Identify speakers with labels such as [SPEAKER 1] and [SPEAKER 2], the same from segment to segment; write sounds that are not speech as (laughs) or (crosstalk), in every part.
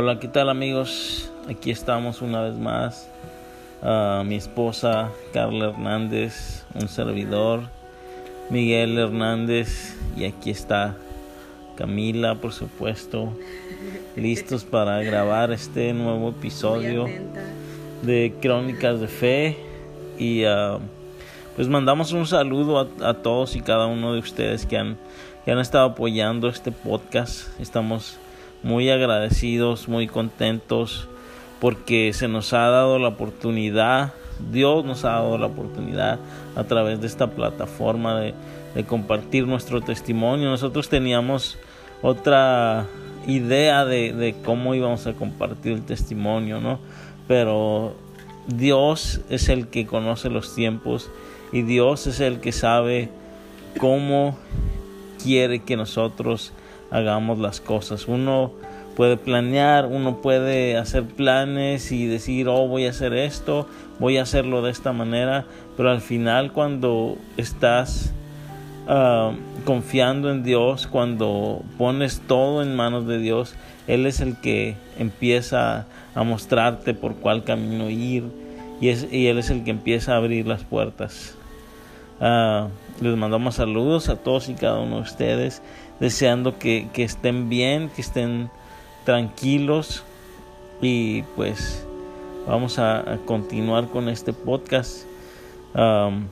[SPEAKER 1] Hola, ¿qué tal amigos? Aquí estamos una vez más. Uh, mi esposa Carla Hernández, un servidor, Miguel Hernández y aquí está Camila, por supuesto, listos para grabar este nuevo episodio de Crónicas de Fe y uh, pues mandamos un saludo a, a, todos y cada uno de ustedes que han, que han estado apoyando este podcast. Estamos muy agradecidos, muy contentos porque se nos ha dado la oportunidad, Dios nos ha dado la oportunidad a través de esta plataforma de, compartir nuestro testimonio. Nosotros teníamos otra idea de, de, cómo íbamos a compartir el testimonio, ¿no? Pero Dios es el que conoce los tiempos y Dios es el que sabe cómo quiere que nosotros hagamos las cosas. Uno puede planear, uno puede hacer planes y decir, oh, voy a hacer esto, voy a hacerlo de esta manera, pero al final cuando estás uh, confiando en Dios, cuando pones todo en manos de Dios, Él es el que empieza a mostrarte por cuál camino ir y, es, y Él es el que empieza a abrir las puertas. Uh, les mandamos saludos a todos y cada uno de ustedes deseando que, que estén bien, que estén tranquilos y pues vamos a, continuar con este podcast. Um,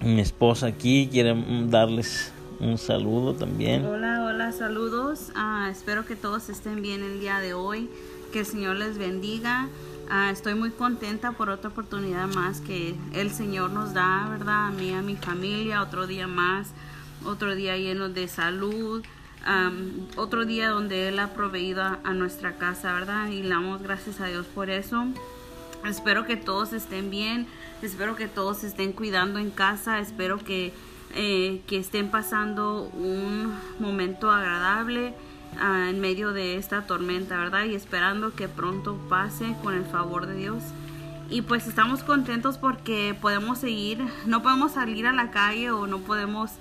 [SPEAKER 1] mi esposa aquí quiere darles un saludo también.
[SPEAKER 2] Hola, hola, saludos. Uh, espero que todos estén bien el día de hoy. Que el Señor les bendiga. Uh, estoy muy contenta por otra oportunidad más que el Señor nos da, ¿verdad? A mí, a mi familia, otro día más otro día lleno de salud, um, otro día donde Él ha proveído a, nuestra casa, ¿verdad? Y le damos gracias a Dios por eso. Espero que todos estén bien, espero que todos estén cuidando en casa, espero que, eh, que estén pasando un momento agradable uh, en medio de esta tormenta, ¿verdad? Y esperando que pronto pase con el favor de Dios y pues estamos contentos porque podemos seguir, no podemos salir a la calle o no podemos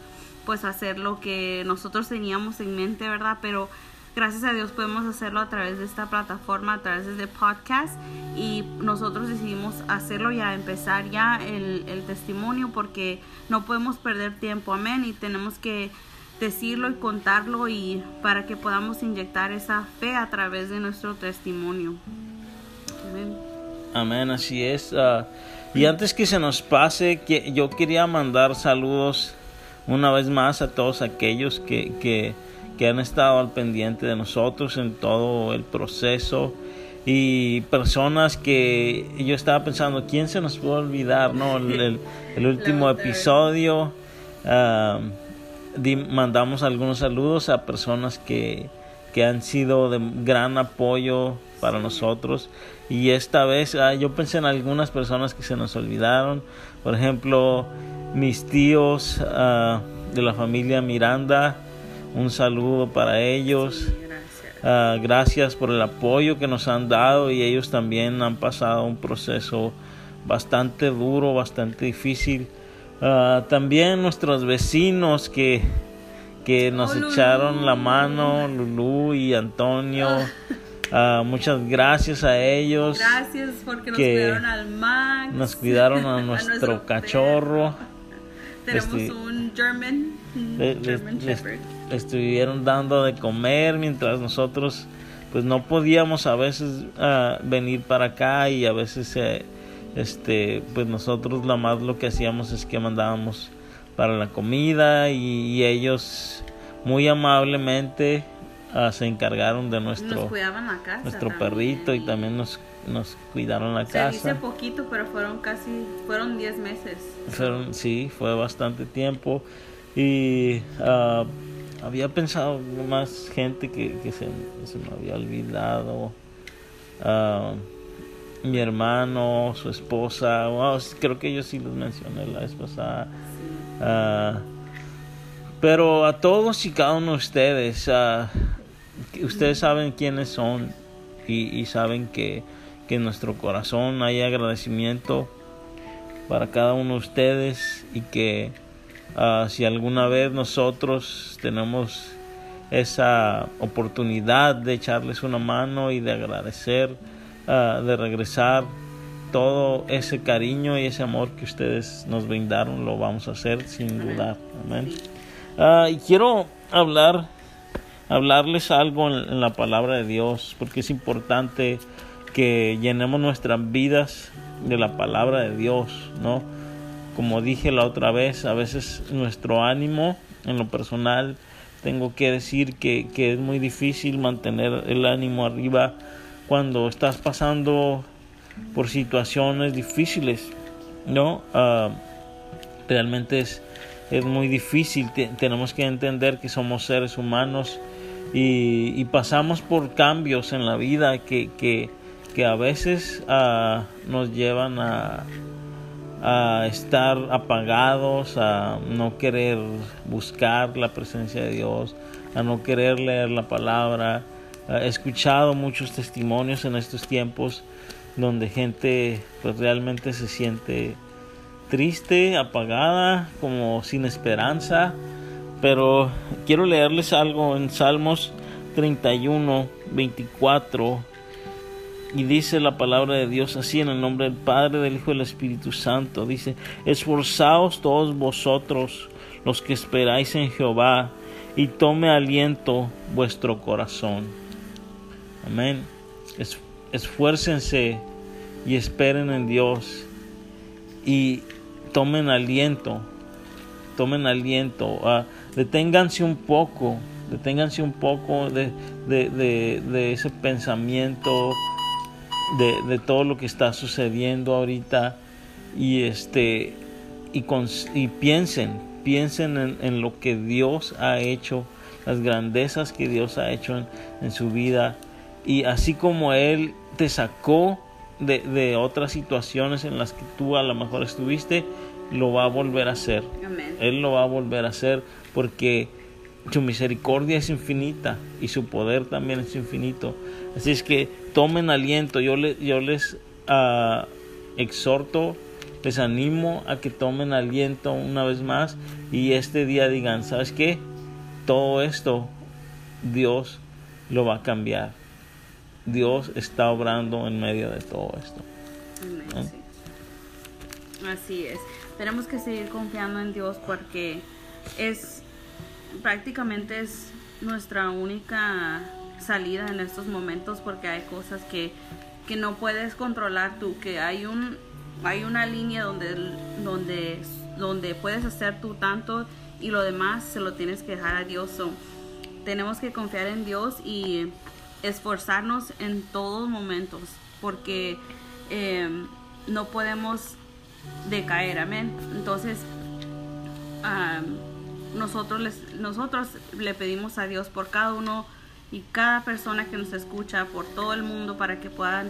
[SPEAKER 2] pues hacer lo que nosotros teníamos en mente, ¿verdad? Pero gracias a Dios podemos hacerlo a través de esta plataforma, a través de este podcast y nosotros decidimos hacerlo ya, empezar ya el, el testimonio porque no podemos perder tiempo, amén, y tenemos que decirlo y contarlo y para que podamos inyectar esa fe a través de nuestro testimonio.
[SPEAKER 1] Amén. Amén, así es. Uh, y antes que se nos pase, que yo quería mandar saludos una vez más a todos aquellos que, que, que han estado al pendiente de nosotros en todo el proceso y personas que yo estaba pensando, ¿quién se nos puede olvidar? No, el, el, el último episodio uh, di, mandamos algunos saludos a personas que, que han sido de gran apoyo para nosotros. Y esta vez ah, yo pensé en algunas personas que se nos olvidaron por ejemplo mis tíos uh, de la familia Miranda un saludo para ellos. Uh, gracias. Por el apoyo que nos han dado y ellos también han pasado un proceso bastante duro bastante difícil. Uh, también nuestros vecinos que que nos oh, echaron la mano Lulu y Antonio Uh, muchas gracias a ellos.
[SPEAKER 2] Gracias porque nos cuidaron al Max.
[SPEAKER 1] Nos cuidaron a nuestro, (laughs) a nuestro cachorro.
[SPEAKER 2] Tenemos este, un German,
[SPEAKER 1] le,
[SPEAKER 2] German
[SPEAKER 1] le, le, estuvieron dando de comer mientras nosotros pues no podíamos a veces uh, venir para acá y a veces eh, este pues nosotros la más lo que hacíamos es que mandábamos para la comida y, y ellos muy amablemente uh, se encargaron de nuestro
[SPEAKER 2] casa,
[SPEAKER 1] nuestro perrito y también nos nos cuidaron la
[SPEAKER 2] se
[SPEAKER 1] casa.
[SPEAKER 2] dice poquito, pero fueron casi fueron 10 meses.
[SPEAKER 1] Fueron sí, fue bastante tiempo y uh, había pensado más gente que, que se, se, me había olvidado. Uh, mi hermano, su esposa, wow, creo que yo sí los mencioné la vez pasada. Sí. Uh, pero a todos y cada uno de ustedes, uh, ustedes saben quiénes son y, y saben que, que, en nuestro corazón hay agradecimiento para cada uno de ustedes y que uh, si alguna vez nosotros tenemos esa oportunidad de echarles una mano y de agradecer, ah, de regresar todo ese cariño y ese amor que ustedes nos brindaron, lo vamos a hacer sin dudar. Amén. Ah, y quiero hablar, hablarles algo en, la palabra de Dios, porque es importante que llenemos nuestras vidas de la palabra de Dios, ¿no? Como dije la otra vez, a veces nuestro ánimo en lo personal, tengo que decir que, que es muy difícil mantener el ánimo arriba cuando estás pasando por situaciones difíciles, ¿no? Ah, realmente es, es muy difícil, tenemos que entender que somos seres humanos y, pasamos por cambios en la vida que, que, que a veces uh, nos llevan a, a estar apagados, a no querer buscar la presencia de Dios, a no querer leer la palabra. He escuchado muchos testimonios en estos tiempos donde gente pues realmente se siente triste, apagada, como sin esperanza. Pero quiero leerles algo en Salmos 31, 24. Y dice la palabra de Dios así en el nombre del Padre, del Hijo y del Espíritu Santo. Dice, esforzaos todos vosotros los que esperáis en Jehová y tome aliento vuestro corazón. Amén esfuércense y esperen en Dios y tomen aliento, tomen aliento, uh, deténganse un poco, deténganse un poco de, de, ese pensamiento, de, todo lo que está sucediendo ahorita y este y, y piensen, piensen en, lo que Dios ha hecho, las grandezas que Dios ha hecho en su vida y así como Él te sacó de, otras situaciones en las que tú a lo mejor estuviste, lo va a volver a hacer. Él lo va a volver a hacer porque su misericordia es infinita y su poder también es infinito. Así es que tomen aliento. Yo, yo les uh, exhorto, les animo a que tomen aliento una vez más y este día digan, ¿sabes qué? Todo esto Dios lo va a cambiar. Dios está obrando en medio de todo esto.
[SPEAKER 2] Así es. Tenemos que seguir confiando en Dios porque es prácticamente es nuestra única salida en estos momentos porque hay cosas que, que no puedes controlar tú, que hay un hay una línea donde donde donde puedes hacer tú tanto y lo demás se lo tienes que dejar a Dios. tenemos que confiar en Dios y esforzarnos en todos momentos porque em, no podemos decaer, amén. Entonces, nosotros, les, nosotros le pedimos a Dios por cada uno y cada persona que nos escucha, por todo el mundo, para que puedan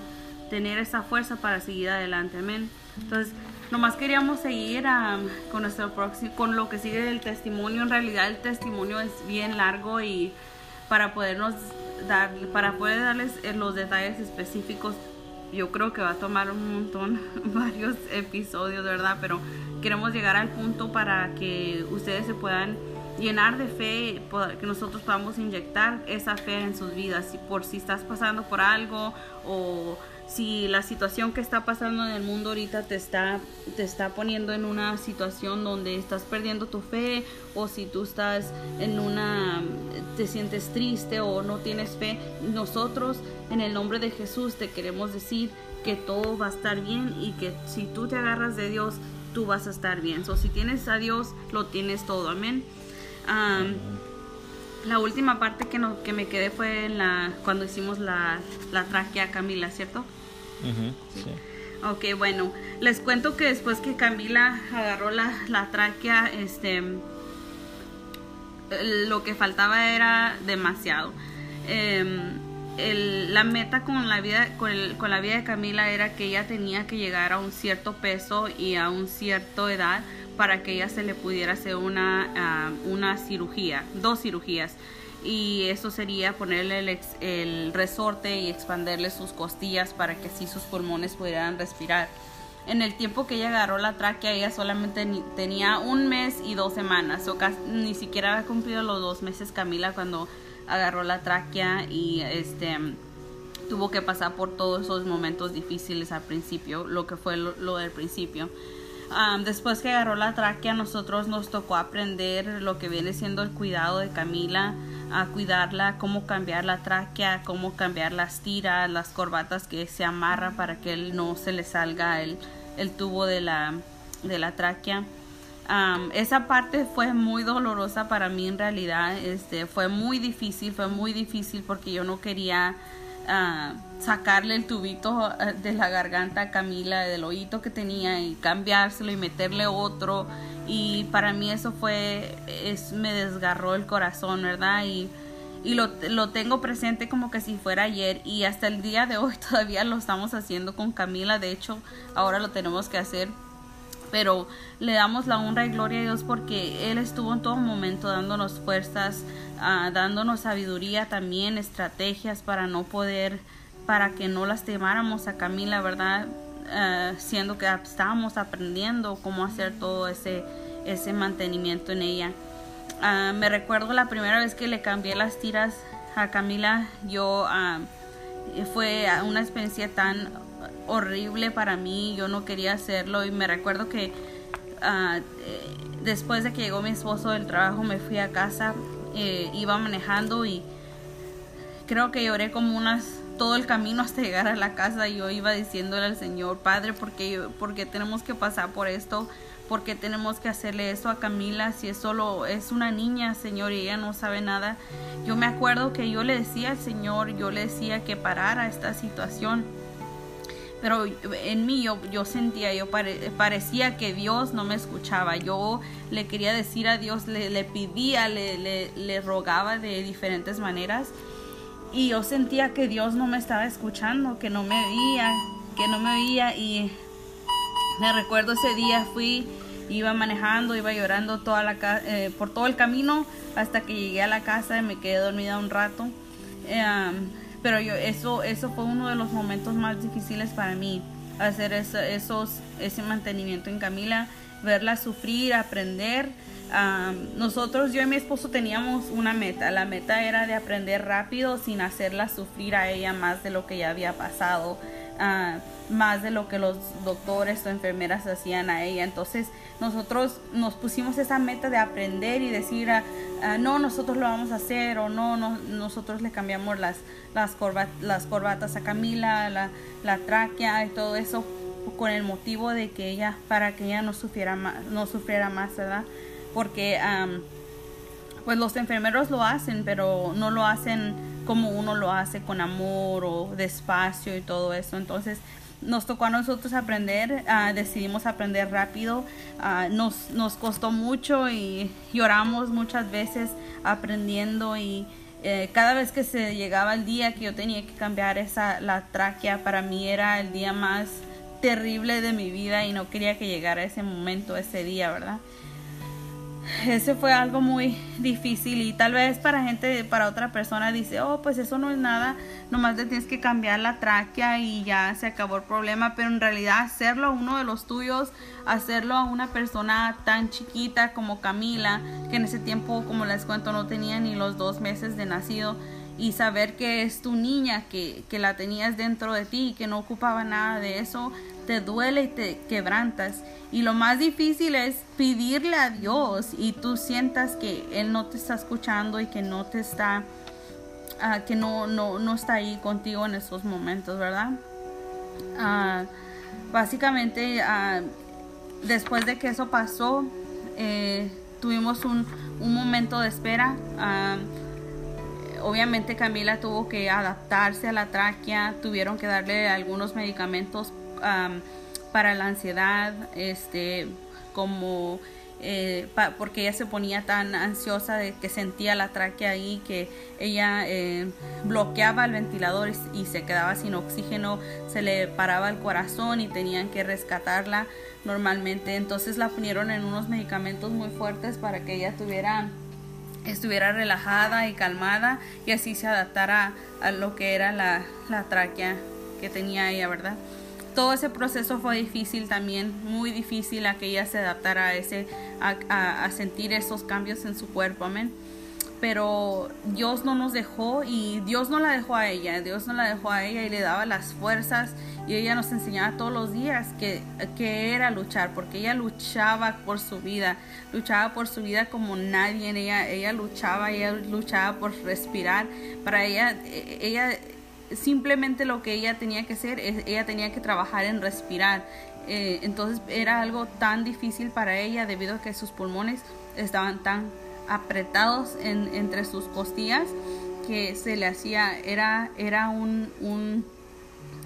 [SPEAKER 2] tener esa fuerza para seguir adelante, amén. Entonces, nomás queríamos seguir con nuestro próximo, con lo que sigue del testimonio. En realidad, el testimonio es bien largo y para podernos dar, para poder darles eh, los detalles específicos, yo creo que va a tomar un montón, (laughs) varios episodios, ¿verdad? Pero queremos llegar al punto para que ustedes se puedan llenar de fe, que nosotros podamos inyectar esa fe en sus vidas, por si estás pasando por algo o si la situación que está pasando en el mundo ahorita te está, te está poniendo en una situación donde estás perdiendo tu fe o si tú estás en una, te sientes triste o no tienes fe, nosotros en el nombre de Jesús te queremos decir que todo va a estar bien y que si tú te agarras de Dios, tú vas a estar bien. So, si tienes a Dios, lo tienes todo. Amén. la última parte que, no, que me quedé fue en la, cuando hicimos la, la tráquea Camila, ¿cierto? Ok, bueno, les cuento que después que Camila agarró la, la tráquea, este, lo que faltaba era demasiado. La meta con la vida con, la vida de Camila era que ella tenía que llegar a un cierto peso y a un cierto edad para que ella se le pudiera hacer una, ah, una cirugía, dos cirugías y eso sería ponerle el, resorte y expanderle sus costillas para que así sus pulmones pudieran respirar. En el tiempo que ella agarró la tráquea, ella solamente tenía un mes y dos semanas, ni siquiera había cumplido los dos meses Camila cuando agarró la tráquea y este tuvo que pasar por todos esos momentos difíciles al principio, lo que fue lo, del principio. después que agarró la tráquea, nosotros nos tocó aprender lo que viene siendo el cuidado de Camila, a cuidarla, cómo cambiar la tráquea, cómo cambiar las tiras, las corbatas que se amarran para que él no se le salga el, el tubo de la, de la tráquea. Esa parte fue muy dolorosa para mí en realidad, este, fue muy difícil, fue muy difícil porque yo no quería uh, sacarle el tubito eh, de la garganta a Camila, del oído que tenía y cambiárselo y meterle otro y para mí eso fue, es, me desgarró el corazón, ¿verdad? Y, y lo, lo, tengo presente como que si fuera ayer y hasta el día de hoy (laughs) todavía lo estamos haciendo con Camila, de hecho ahora lo tenemos que hacer pero le damos la honra y gloria a Dios porque Él estuvo en todo momento dándonos fuerzas, ah, dándonos sabiduría también, estrategias para no poder, para que no lastimáramos a Camila, ¿verdad? Ah, siendo que estábamos aprendiendo cómo hacer todo ese, ese mantenimiento en ella. Ah, me recuerdo la primera vez que le cambié las tiras a Camila, yo fue una experiencia tan horrible para mí, yo no quería hacerlo y me recuerdo que eh, después de que llegó mi esposo del trabajo me fui a casa, eh, iba manejando y creo que lloré como unas todo el camino hasta llegar a la casa yo iba diciéndole al Señor, Padre, porque porque tenemos que pasar por esto? porque tenemos que hacerle eso a Camila si es solo es una niña, Señor, y ella no sabe nada? Yo me acuerdo que yo le decía al Señor, yo le decía que parara esta situación pero en mí yo, yo sentía, yo parecía que Dios no me escuchaba. Yo le quería decir a Dios, le, le pedía, le, le, rogaba de diferentes maneras. Y yo sentía que Dios no me estaba escuchando, que no me veía, que no me veía. Y me recuerdo ese día fui, iba manejando, iba llorando toda la, eh, por todo el camino hasta que llegué a la casa y me quedé dormida un rato. Eh, pero yo eso eso fue uno de los momentos más difíciles para mí hacer esos ese mantenimiento en Camila verla sufrir aprender. Nosotros yo y mi esposo teníamos una meta la meta era de aprender rápido sin hacerla sufrir a ella más de lo que ya había pasado uh, más de lo que los doctores o enfermeras hacían a ella. Entonces nosotros nos pusimos esa meta de aprender y decir, ah, ah, no, nosotros lo vamos a hacer o no, no nosotros le cambiamos las, las, las corbatas a Camila, la, la tráquea y todo eso con el motivo de que ella, para que ella no sufriera más, no sufriera más, ¿verdad? Porque pues los enfermeros lo hacen, pero no lo hacen como uno lo hace con amor o despacio y todo eso. Entonces, nos tocó a nosotros aprender, ah, decidimos aprender rápido, ah, nos, nos costó mucho y lloramos muchas veces aprendiendo y eh, cada vez que se llegaba el día que yo tenía que cambiar esa, la tráquea, para mí era el día más terrible de mi vida y no quería que llegara ese momento, ese día, ¿verdad? (laughs) ese fue algo muy difícil y tal vez para gente, para otra persona dice, oh, pues eso no es nada, nomás te tienes que cambiar la tráquea y ya se acabó el problema, pero en realidad hacerlo a uno de los tuyos, hacerlo a una persona tan chiquita como Camila, que en ese tiempo, como les cuento, no tenía ni los dos meses de nacido, y saber que es tu niña, que, que la tenías dentro de ti y que no ocupaba nada de eso, te duele y te quebrantas. Y lo más difícil es pedirle a Dios y tú sientas que Él no te está escuchando y que no te está, uh, que no, no, no, está ahí contigo en esos momentos, ¿verdad? Uh, básicamente, uh, después de que eso pasó, eh, tuvimos un, un, momento de espera. obviamente Camila tuvo que adaptarse a la tráquea, tuvieron que darle algunos medicamentos para la ansiedad, este, como eh, porque ella se ponía tan ansiosa de que sentía la tráquea ahí que ella eh, bloqueaba el ventilador y, se quedaba sin oxígeno, se le paraba el corazón y tenían que rescatarla normalmente. Entonces la ponieron en unos medicamentos muy fuertes para que ella tuviera estuviera relajada y calmada y así se adaptara a lo que era la, la tráquea que tenía ella, ¿verdad? Todo ese proceso fue difícil también, muy difícil a que ella se adaptara a, ese, a, sentir esos cambios en su cuerpo, amén. pero Dios no nos dejó y Dios no la dejó a ella, Dios no la dejó a ella y le daba las fuerzas y ella nos enseñaba todos los días que, que era luchar, porque ella luchaba por su vida, luchaba por su vida como nadie, ella, ella luchaba, ella luchaba por respirar, para ella, ella simplemente lo que ella tenía que hacer, ella tenía que trabajar en respirar, eh, entonces era algo tan difícil para ella debido a que sus pulmones estaban tan apretados en, entre sus costillas que se le hacía, era, era un, un,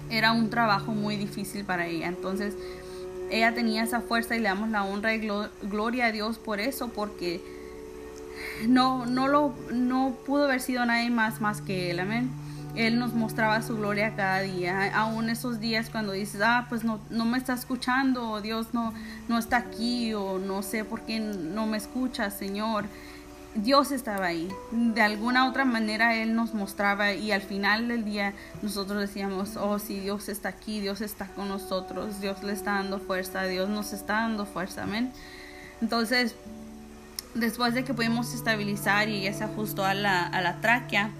[SPEAKER 2] era un trabajo muy difícil para ella. Entonces ella tenía esa fuerza y le damos la honra y gloria a Dios por eso, porque no, no, lo, no pudo haber sido nadie más más que él, amén. Él nos mostraba su gloria cada día, aún esos días cuando dices, ah, pues no, no me está escuchando, o Dios no, no está aquí, o no sé por qué no me escucha, Señor. Dios estaba ahí. De alguna otra manera Él nos mostraba y al final del día nosotros decíamos, oh, si Dios está aquí, Dios está con nosotros, Dios le está dando fuerza, Dios nos está dando fuerza, amén. Entonces, después de que pudimos estabilizar y ella se ajustó a la, a la tráquea,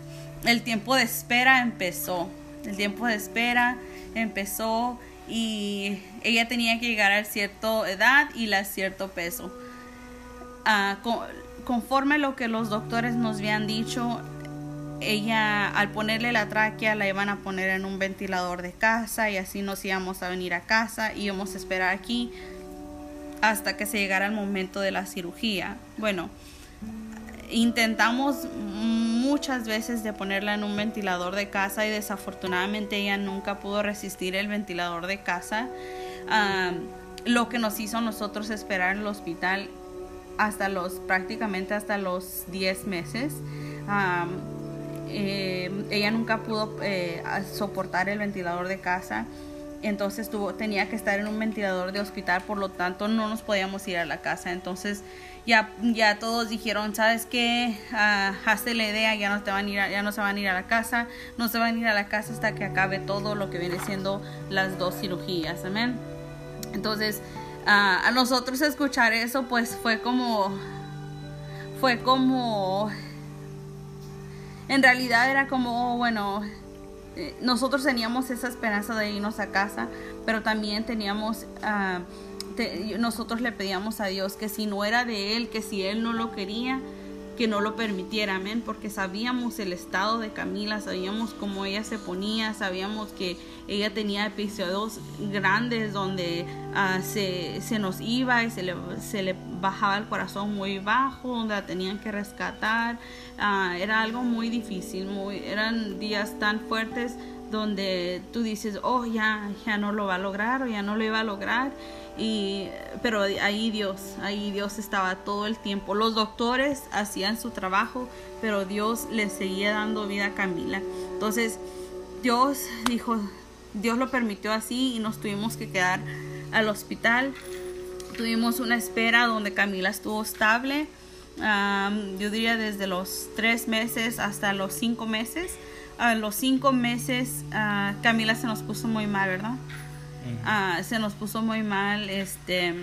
[SPEAKER 2] el tiempo de espera empezó. El tiempo de espera empezó y ella tenía que llegar a cierta edad y a cierto peso. Ah, conforme lo que los doctores nos habían dicho, ella al ponerle la tráquea la iban a poner en un ventilador de casa y así nos íbamos a venir a casa y íbamos a esperar aquí hasta que se llegara el momento de la cirugía. Bueno, intentamos muchas veces de ponerla en un ventilador de casa y desafortunadamente ella nunca pudo resistir el ventilador de casa. Lo que nos hizo nosotros esperar en el hospital hasta los prácticamente hasta los 10 meses. Eh, ella nunca pudo eh, soportar el ventilador de casa, entonces tuvo, tenía que estar en un ventilador de hospital, por lo tanto no nos podíamos ir a la casa. Entonces ya, ya todos dijeron, ¿sabes qué? Uh, hazte la idea, ya no, te van a ir ya no se van a ir a la casa, no se van a ir a la casa hasta que acabe todo lo que viene siendo las dos cirugías, amén. Entonces, a nosotros escuchar eso pues fue como fue como en realidad era como bueno eh, nosotros teníamos esa esperanza de irnos a casa pero también teníamos ah, nosotros le pedíamos a Dios que si no era de él que si él no lo quería que no lo permitiera, amén, porque sabíamos el estado de Camila, sabíamos cómo ella se ponía, sabíamos que ella tenía episodios grandes donde ah, se, nos iba y se le, se le bajaba el corazón muy bajo, donde la tenían que rescatar, ah, era algo muy difícil, muy, eran días tan fuertes donde tú dices, oh, ya, ya no lo va a lograr o ya no lo iba a lograr y, pero ahí Dios, ahí Dios estaba todo el tiempo. Los doctores hacían su trabajo, pero Dios le seguía dando vida a Camila. Entonces Dios dijo, Dios lo permitió así y nos tuvimos que quedar al hospital. Tuvimos una espera donde Camila estuvo estable. yo diría desde los tres meses hasta los cinco meses. A los cinco meses ah, Camila se nos puso muy mal, ¿verdad? Ah, se nos puso muy mal, este,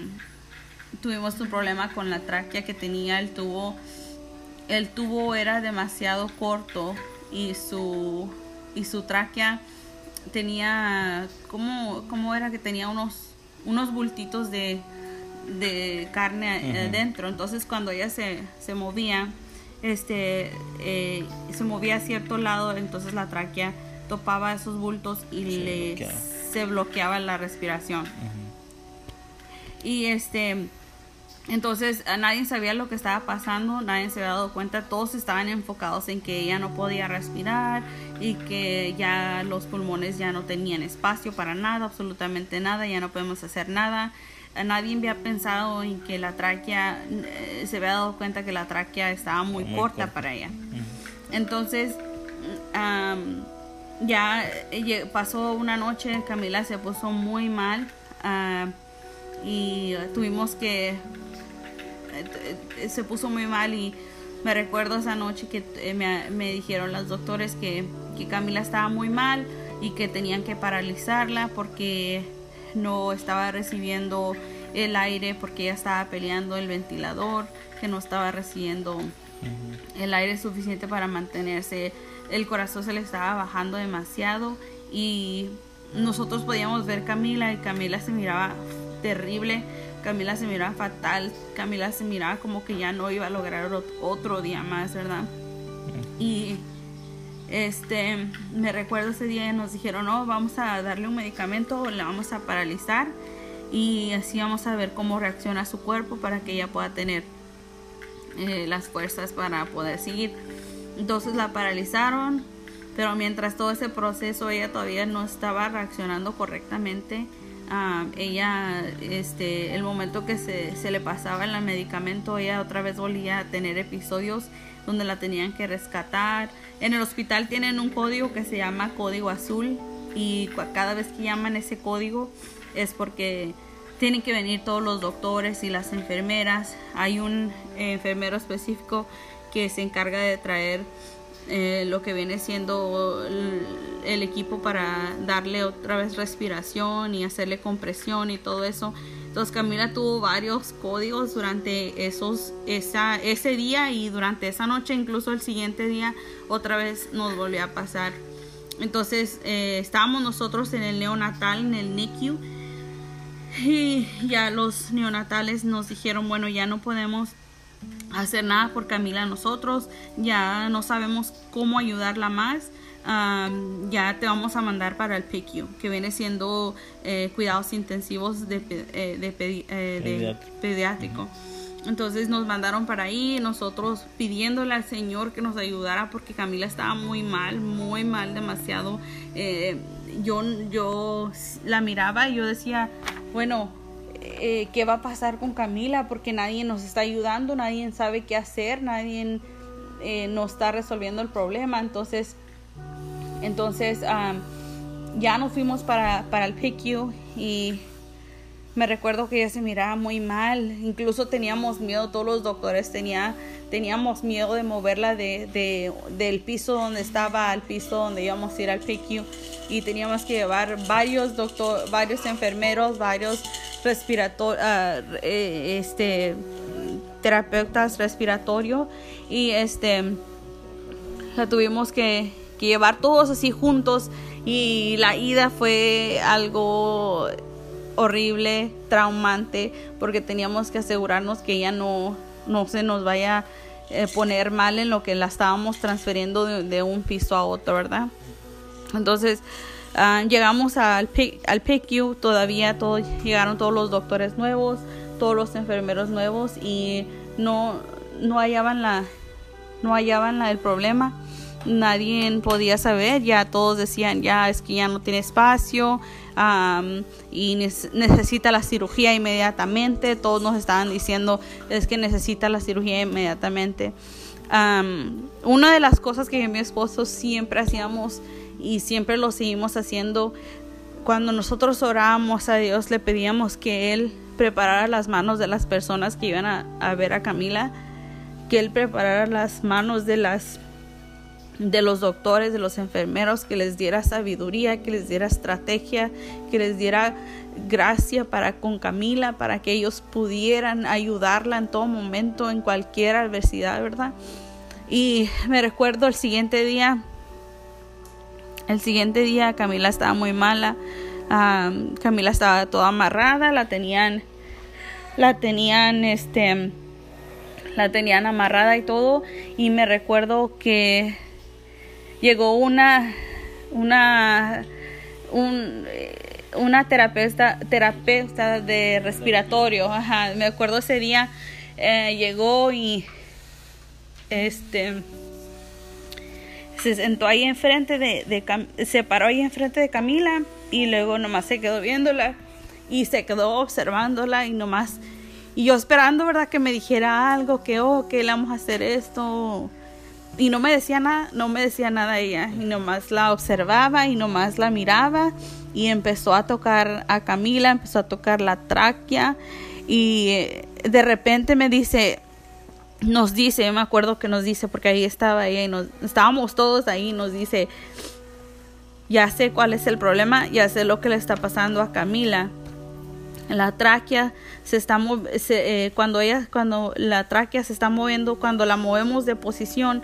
[SPEAKER 2] tuvimos un problema con la tráquea que tenía el tubo, el tubo era demasiado corto y su, y su tráquea tenía, ¿cómo, cómo era que tenía unos, unos bultitos de, de carne dentro? Entonces cuando ella se, se movía, este, eh, se movía a cierto lado, entonces la tráquea topaba esos bultos y le se bloqueaba la respiración. Y este, entonces nadie sabía lo que estaba pasando, nadie se había dado cuenta, todos estaban enfocados en que ella no podía respirar y que ya los pulmones ya no tenían espacio para nada, absolutamente nada, ya no podemos hacer nada. Nadie había pensado en que la tráquea, eh, se había dado cuenta que la tráquea estaba muy, corta, para ella. Entonces, ya eh, pasó una noche, Camila se puso muy mal ah, y tuvimos que, eh, se puso muy mal y me recuerdo esa noche que eh, me, dijeron los doctores que, que, Camila estaba muy mal y que tenían que paralizarla porque no estaba recibiendo el aire porque ella estaba peleando el ventilador, que no estaba recibiendo el aire suficiente para mantenerse. El corazón se le estaba bajando demasiado y nosotros podíamos ver Camila y Camila se miraba terrible, Camila se miraba fatal, Camila se miraba como que ya no iba a lograr otro día más, ¿verdad? Y este, me recuerdo ese día nos dijeron, no, vamos a darle un medicamento, o la vamos a paralizar y así vamos a ver cómo reacciona su cuerpo para que ella pueda tener eh, las fuerzas para poder seguir. Entonces la paralizaron, pero mientras todo ese proceso ella todavía no estaba reaccionando correctamente. Ah, ella, este, el momento que se, se le pasaba el medicamento, ella otra vez volvía a tener episodios donde la tenían que rescatar. En el hospital tienen un código que se llama código azul y cada vez que llaman ese código es porque tienen que venir todos los doctores y las enfermeras. Hay un enfermero específico que se encarga de traer eh, lo que viene siendo el, equipo para darle otra vez respiración y hacerle compresión y todo eso. Entonces Camila tuvo varios códigos durante esos, esa, ese día y durante esa noche, incluso el siguiente día, otra vez nos volvió a pasar. Entonces eh, estábamos nosotros en el neonatal, en el NICU, y ya los neonatales nos dijeron, bueno, ya no podemos hacer nada por Camila nosotros, ya no sabemos cómo ayudarla más ya te vamos a mandar para el PICU, que viene siendo eh, cuidados intensivos de, eh, eh, pediátrico. Entonces nos mandaron para ahí, nosotros pidiéndole al Señor que nos ayudara porque Camila estaba muy mal, muy mal, demasiado. yo, yo la miraba y yo decía, bueno, ¿qué va a pasar con Camila? Porque nadie nos está ayudando, nadie sabe qué hacer, nadie nos está resolviendo el problema. Entonces entonces ya nos fuimos para, para el PICU y me recuerdo que ella se miraba muy mal, incluso teníamos miedo, todos los doctores tenía, teníamos miedo de moverla de, del piso donde estaba al piso donde íbamos a ir al PICU y teníamos que llevar varios doctor, varios enfermeros, varios respiratorios, ah, eh, este, terapeutas respiratorios y este la tuvimos que llevar todos así juntos y la ida fue algo horrible, traumante, porque teníamos que asegurarnos que ella no, no se nos vaya a eh, poner mal en lo que la estábamos transfiriendo de, un piso a otro, ¿verdad? Entonces ah, llegamos al, PICU, todavía todo, llegaron todos los doctores nuevos, todos los enfermeros nuevos y no, no hallaban la no hallaban la, el problema nadie podía saber, ya todos decían, ya es que ya no tiene espacio y necesita la cirugía inmediatamente, todos nos estaban diciendo, es que necesita la cirugía inmediatamente. una de las cosas que mi esposo siempre hacíamos y siempre lo seguimos haciendo, cuando nosotros orábamos a Dios, le pedíamos que Él preparara las manos de las personas que iban a, a ver a Camila, que Él preparara las manos de las de los doctores, de los enfermeros, que les diera sabiduría, que les diera estrategia, que les diera gracia para con Camila, para que ellos pudieran ayudarla en todo momento, en cualquier adversidad, ¿verdad? Y me recuerdo el siguiente día, el siguiente día Camila estaba muy mala, Camila estaba toda amarrada, la tenían, la tenían, este, la tenían amarrada y todo, y me recuerdo que llegó una, una, un, una terapeuta, terapeuta de respiratorio, ajá, me acuerdo ese día, eh, llegó y este se sentó ahí enfrente de, de, se paró ahí enfrente de Camila y luego nomás se quedó viéndola y se quedó observándola y nomás y yo esperando verdad que me dijera algo que oh que le vamos a hacer esto y no me decía nada, no me decía nada ella, y nomás la observaba y nomás la miraba y empezó a tocar a Camila, empezó a tocar la tráquea y eh, de repente me dice, nos dice, me acuerdo que nos dice, porque ahí estaba ella y nos, estábamos todos ahí, nos dice, ya sé cuál es el problema, ya sé lo que le está pasando a Camila. la tráquea se está eh, cuando ella cuando la tráquea se está moviendo cuando la movemos de posición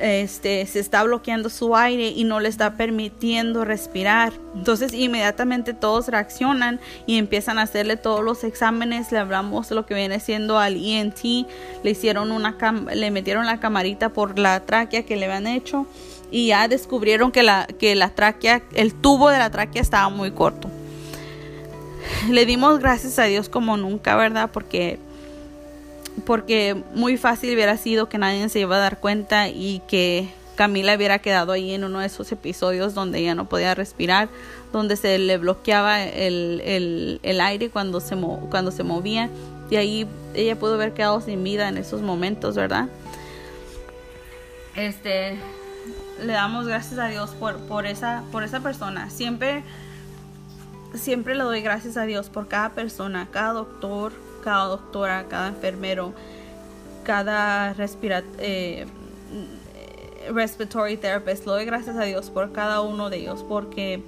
[SPEAKER 2] este se está bloqueando su aire y no le está permitiendo respirar. Entonces inmediatamente todos reaccionan y empiezan a hacerle todos los exámenes. Le hablamos lo que viene siendo al ENT le hicieron una le metieron la camarita por la tráquea que le habían hecho y ya descubrieron que la que la tráquea el tubo de la tráquea estaba muy corto. Le dimos gracias a Dios como nunca, ¿verdad? Porque porque muy fácil hubiera sido que nadie se iba a dar cuenta y que Camila hubiera quedado ahí en uno de esos episodios donde ella no podía respirar, donde se le bloqueaba el, aire cuando se, cuando se movía y ahí ella pudo haber quedado sin vida en esos momentos, ¿verdad? Este, le damos gracias a Dios por, por, esa, por esa persona. Siempre siempre le doy gracias a Dios por cada persona, cada doctor, cada doctora, cada enfermero, cada eh, respiratory therapist. Le doy gracias a Dios por cada uno de ellos porque,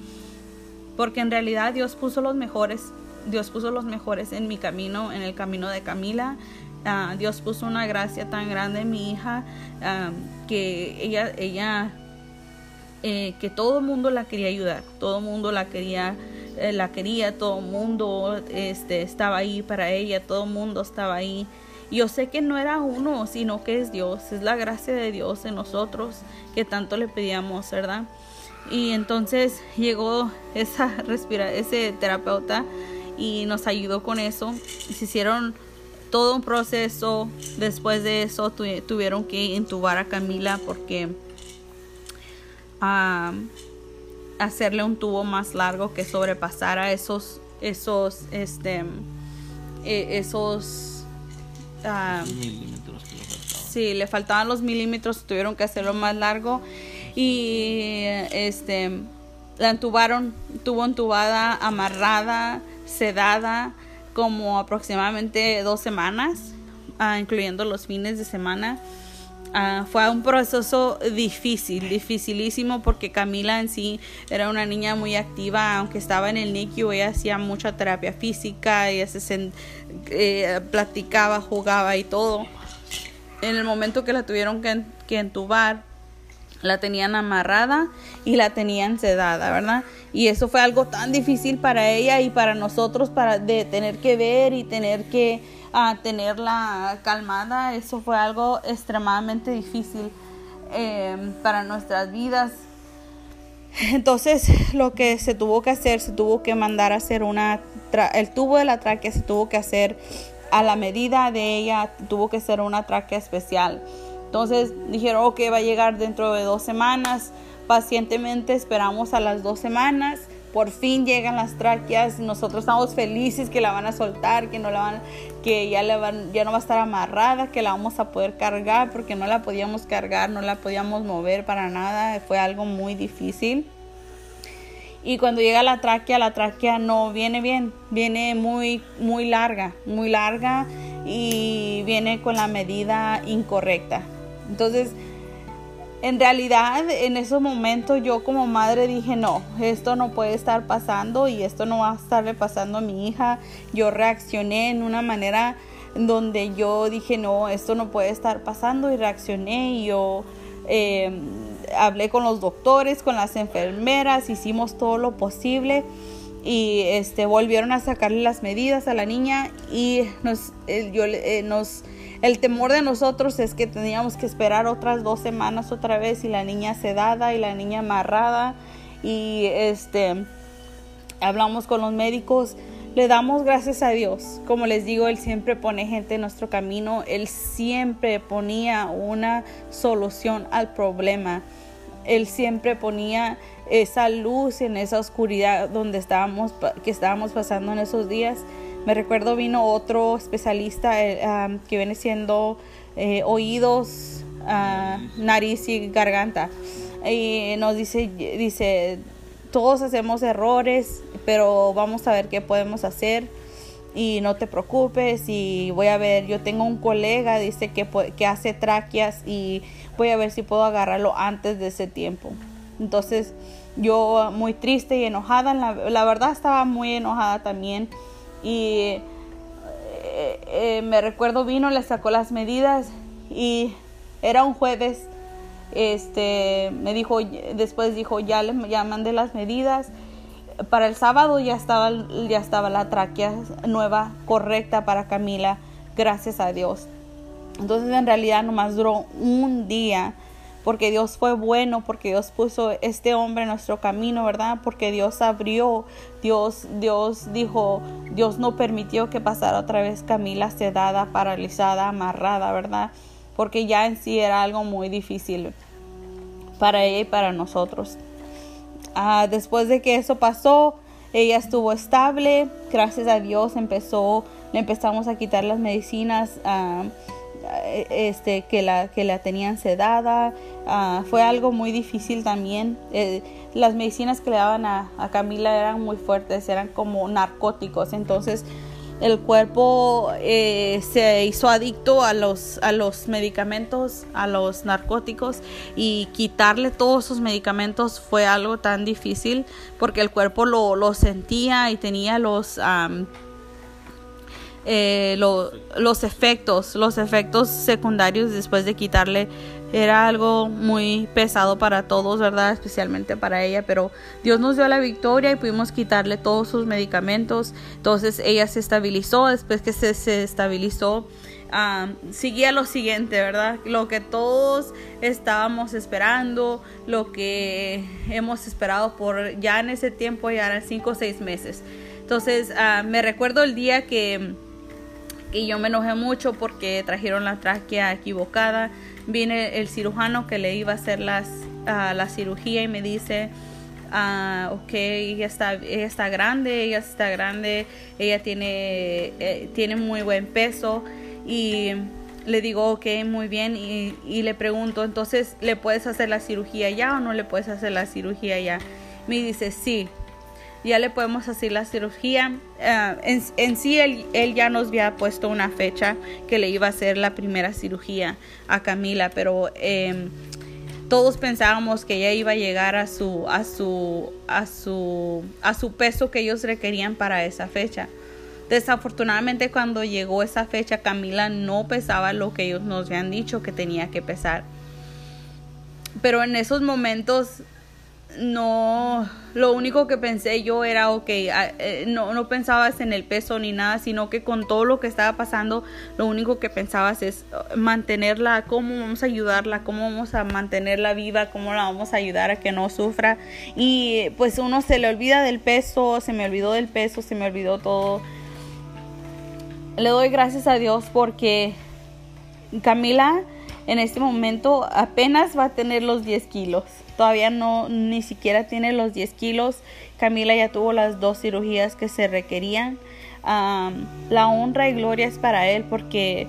[SPEAKER 2] porque en realidad Dios puso los mejores. Dios puso los mejores en mi camino, en el camino de Camila. Ah, Dios puso una gracia tan grande en mi hija ah, que ella, ella, eh, que todo el mundo la quería ayudar, todo el mundo la quería eh, la quería, todo el mundo este, estaba ahí para ella, todo el mundo estaba ahí. Yo sé que no era uno, sino que es Dios, es la gracia de Dios en nosotros que tanto le pedíamos, ¿verdad? Y entonces llegó esa (laughs) respira ese terapeuta y nos ayudó con eso. Se hicieron todo un proceso. Después de eso tuvieron que intubar a Camila porque ah, hacerle un tubo más largo que sobrepasara esos esos este e, esos uh, milímetros que le faltaban. sí le faltaban los milímetros tuvieron que hacerlo más largo y este la entubaron tuvo entubada amarrada sedada como aproximadamente dos semanas uh, incluyendo los fines de semana Fue un proceso difícil, dificilísimo porque Camila en sí era una niña muy activa, aunque estaba en el NICU, ella hacía mucha terapia física, ella se eh, platicaba, jugaba y todo. En el momento que la tuvieron que, que entubar, la tenían amarrada y la tenían sedada, ¿verdad? Y eso fue algo tan difícil para ella y para nosotros para de tener que ver y tener que a tenerla calmada. Eso fue algo extremadamente difícil em, para nuestras vidas. Entonces lo que se tuvo que hacer, se tuvo que mandar a hacer una, el tubo de la tráquea se tuvo que hacer a la medida de ella, tuvo que ser una tráquea especial. Entonces dijeron, ok, va a llegar dentro de dos semanas. Pacientemente esperamos a las dos semanas por fin llegan las tráqueas, nosotros estamos felices que la van a soltar, que no la van, que ya, le van, ya no va a estar amarrada, que la vamos a poder cargar, porque no la podíamos cargar, no la podíamos mover para nada, fue algo muy difícil. Y cuando llega la tráquea, la tráquea no viene bien, viene muy, muy larga, muy larga y viene con la medida incorrecta. Entonces, en realidad en esos momentos yo como madre dije no, esto no puede estar pasando y esto no va a estarle pasando a mi hija. Yo reaccioné en una manera donde yo dije no, esto no puede estar pasando y reaccioné y yo eh, hablé con los doctores, con las enfermeras, hicimos todo lo posible y este volvieron a sacarle las medidas a la niña y nos, yo, eh, nos el temor de nosotros es que teníamos que esperar otras dos semanas otra vez y la niña sedada y la niña amarrada y este hablamos con los médicos le damos gracias a Dios. Como les digo, Él siempre pone gente en nuestro camino. Él siempre ponía una solución al problema. Él siempre ponía esa luz en esa oscuridad donde estábamos, que estábamos pasando en esos días. Me recuerdo vino otro especialista eh, que viene siendo eh, oídos, ah, nariz y garganta. Y nos dice, dice, todos hacemos errores, pero vamos a ver qué podemos hacer y no te preocupes y voy a ver, yo tengo un colega, dice que, que hace tráqueas y voy a ver si puedo agarrarlo antes de ese tiempo. Entonces yo muy triste y enojada, la, verdad estaba muy enojada también y eh, eh, me recuerdo vino, le sacó las medidas y era un jueves. Este me dijo, después dijo, ya le ya mandé las medidas. Para el sábado ya estaba, ya estaba la tráquea nueva, correcta para Camila, gracias a Dios. Entonces en realidad nomás duró un día porque Dios fue bueno, porque Dios puso este hombre en nuestro camino, ¿verdad? Porque Dios abrió, Dios, Dios dijo, Dios no permitió que pasara otra vez Camila sedada, paralizada, amarrada, ¿verdad? Porque ya en sí era algo muy difícil para ella y para nosotros. Ah, después de que eso pasó, ella estuvo estable, gracias a Dios empezó, le empezamos a quitar las medicinas. Ah, este, que, la, que la tenían sedada. Ah, fue algo muy difícil también. Eh, las medicinas que le daban a, Camila eran muy fuertes, eran como narcóticos. Entonces el cuerpo eh, se hizo adicto a los, a los medicamentos, a los narcóticos y quitarle todos esos medicamentos fue algo tan difícil porque el cuerpo lo, lo sentía y tenía los... Eh, los efectos, los efectos secundarios después de quitarle era algo muy pesado para todos, ¿verdad? Especialmente para ella, pero Dios nos dio la victoria y pudimos quitarle todos sus medicamentos. Entonces ella se estabilizó, después que se, estabilizó, seguía lo siguiente, ¿verdad? Lo que todos estábamos esperando, lo que hemos esperado por ya en ese tiempo, ya eran cinco o seis meses. Entonces me recuerdo el día que y yo me enojé mucho porque trajeron la tráquea equivocada. Viene el cirujano que le iba a hacer las, la cirugía y me dice, ah, ok, ella está, ella está grande, ella está grande, ella tiene, eh, tiene muy buen peso y le digo, ok, muy bien, y, y, le pregunto, entonces, ¿le puedes hacer la cirugía ya o no le puedes hacer la cirugía ya? Me dice, sí, ya le podemos hacer la cirugía. Eh, en, sí, él, ya nos había puesto una fecha que le iba a hacer la primera cirugía a Camila, pero em, todos pensábamos que ella iba a llegar a su, a su, a su, a su peso que ellos requerían para esa fecha. Desafortunadamente cuando llegó esa fecha Camila no pesaba lo que ellos nos habían dicho que tenía que pesar. Pero en esos momentos no, lo único que pensé yo era, ok, eh, no, no pensabas en el peso ni nada, sino que con todo lo que estaba pasando, lo único que pensabas es uh, mantenerla, cómo vamos a ayudarla, cómo vamos a mantenerla viva, cómo la vamos a ayudar a que no sufra. Y pues uno se le olvida del peso, se me olvidó del peso, se me olvidó todo. Le doy gracias a Dios porque Camila en este momento apenas va a tener los 10 kilos. Todavía no, ni siquiera tiene los 10 kilos. Camila ya tuvo las dos cirugías que se requerían. la honra y gloria es para él porque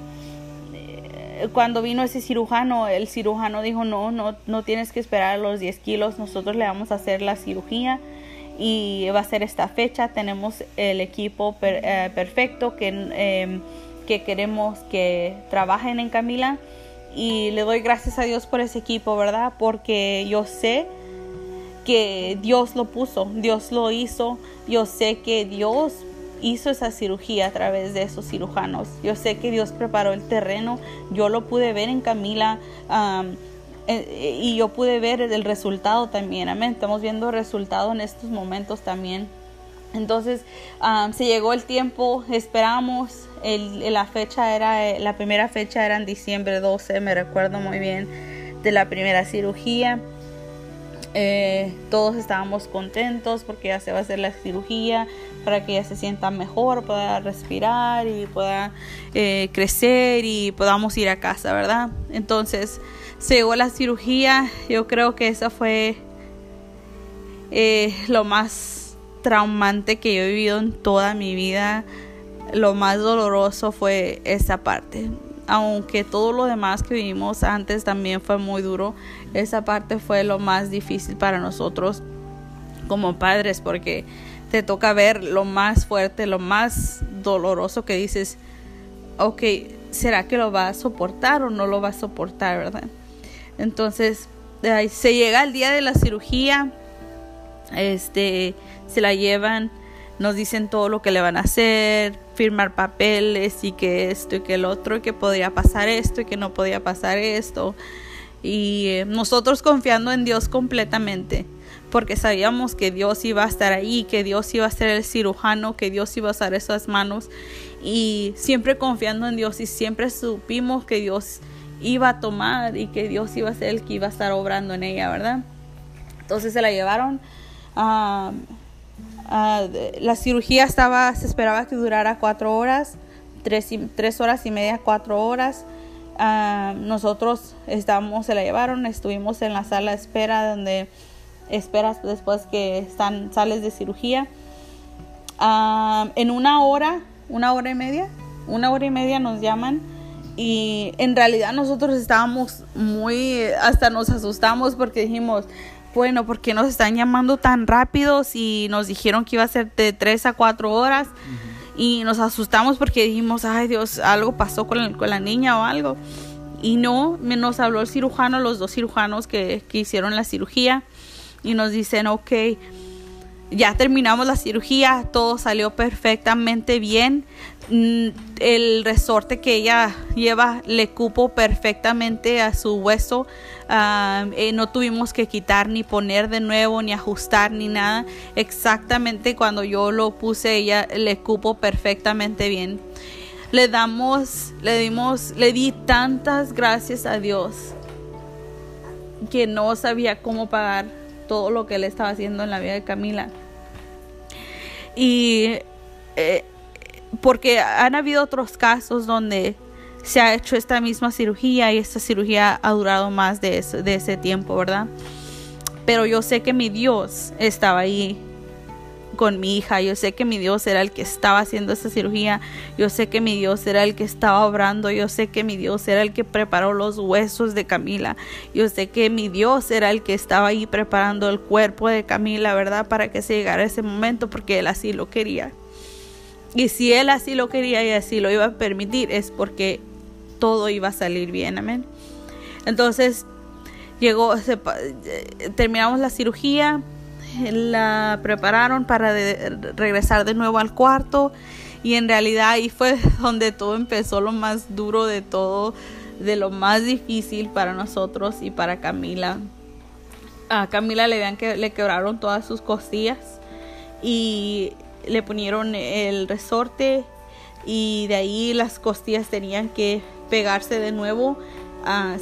[SPEAKER 2] eh, cuando vino ese cirujano, el cirujano dijo, no, no, no tienes que esperar los 10 kilos, nosotros le vamos a hacer la cirugía y va a ser esta fecha. Tenemos el equipo eh, perfecto que, em, que queremos que trabajen en Camila y le doy gracias a Dios por ese equipo, ¿verdad? Porque yo sé que Dios lo puso, Dios lo hizo, yo sé que Dios hizo esa cirugía a través de esos cirujanos, yo sé que Dios preparó el terreno, yo lo pude ver en Camila. Eh, y yo pude ver el resultado también, amén. Estamos viendo resultado en estos momentos también. Entonces se llegó el tiempo, esperamos, la fecha era, la primera fecha era en diciembre 12, me recuerdo muy bien de la primera cirugía. Eh, todos estábamos contentos porque ya se va a hacer la cirugía para que ella se sienta mejor, pueda respirar y pueda eh, crecer y podamos ir a casa, ¿verdad? Entonces se llegó la cirugía, yo creo que esa fue eh, lo más traumante que yo he vivido en toda mi vida, lo más doloroso fue esa parte. Aunque todo lo demás que vivimos antes también fue muy duro, esa parte fue lo más difícil para nosotros como padres porque te toca ver lo más fuerte, lo más doloroso que dices, ok, ¿será que lo va a soportar o no lo va a soportar, verdad? Entonces, se llega el día de la cirugía, este, se la llevan nos dicen todo lo que le van a hacer, firmar papeles y que esto y que el otro, y que podría pasar esto y que no podía pasar esto. Y eh, nosotros confiando en Dios completamente, porque sabíamos que Dios iba a estar ahí, que Dios iba a ser el cirujano, que Dios iba a usar esas manos. Y siempre confiando en Dios y siempre supimos que Dios iba a tomar y que Dios iba a ser el que iba a estar obrando en ella, ¿verdad? Entonces se la llevaron. a la cirugía estaba, se esperaba que durara cuatro horas, tres, tres horas y media, cuatro horas. nosotros estábamos, se la llevaron, estuvimos en la sala de espera donde esperas después que están, sales de cirugía. en una hora, una hora y media, una hora y media nos llaman y en realidad nosotros estábamos muy, hasta nos asustamos porque dijimos, bueno, ¿por qué nos están llamando tan rápido si nos dijeron que iba a ser de 3 a 4 horas? Y nos asustamos porque dijimos, ay Dios, algo pasó con, con, la niña o algo. Y no, nos habló el cirujano, los dos cirujanos que, que hicieron la cirugía, y nos dicen, ok, ya terminamos la cirugía, todo salió perfectamente bien. Mm, el resorte que ella lleva le cupo perfectamente a su hueso. Eh, no tuvimos que quitar ni poner de nuevo ni ajustar ni nada. Exactamente cuando yo lo puse ella le cupo perfectamente bien. Le damos, le dimos, le di tantas gracias a Dios que no sabía cómo pagar todo lo que él estaba haciendo en la vida de Camila. Y eh, porque han habido otros casos donde se ha hecho esta misma cirugía y esta cirugía ha durado más de, ese tiempo, ¿verdad? Pero yo sé que mi Dios estaba ahí con mi hija. Yo sé que mi Dios era el que estaba haciendo esta cirugía. Yo sé que mi Dios era el que estaba obrando. Yo sé que mi Dios era el que preparó los huesos de Camila. Yo sé que mi Dios era el que estaba ahí preparando el cuerpo de Camila, ¿verdad? Para que se llegara ese momento porque Él así lo quería. Y si Él así lo quería y así lo iba a permitir, es porque todo iba a salir bien, amén. Entonces, llegó, terminamos la cirugía, la prepararon para regresar de nuevo al cuarto y en realidad ahí fue (laughs) donde todo empezó lo más duro de todo, de lo más difícil para nosotros y para Camila. A Camila le vean que le quebraron todas sus costillas y le ponieron el resorte y de ahí las costillas tenían que pegarse de nuevo,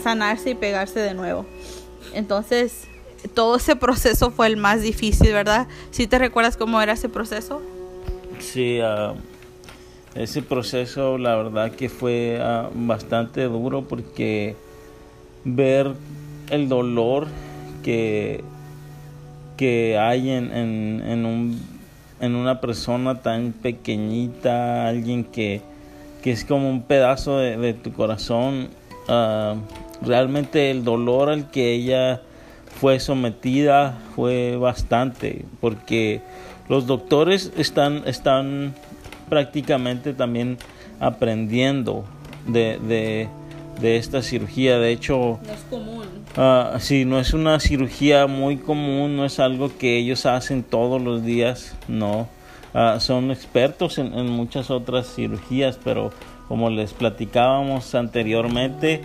[SPEAKER 2] sanarse y pegarse de nuevo. Entonces todo ese proceso fue el más difícil, ¿verdad? ¿Sí te recuerdas cómo era ese proceso?
[SPEAKER 1] Sí, ah, ese proceso la verdad que fue ah, bastante duro porque ver el dolor que, que hay en, en, un, en una persona tan pequeñita, alguien que, que es como un pedazo de, tu corazón, ah, realmente el dolor al que ella fue sometida fue bastante porque los doctores están, están prácticamente también aprendiendo de, esta cirugía. De hecho,
[SPEAKER 2] no es común.
[SPEAKER 1] Uh, sí, no es una cirugía muy común, no es algo que ellos hacen todos los días, no. Ah, son expertos en, en, muchas otras cirugías, pero como les platicábamos anteriormente,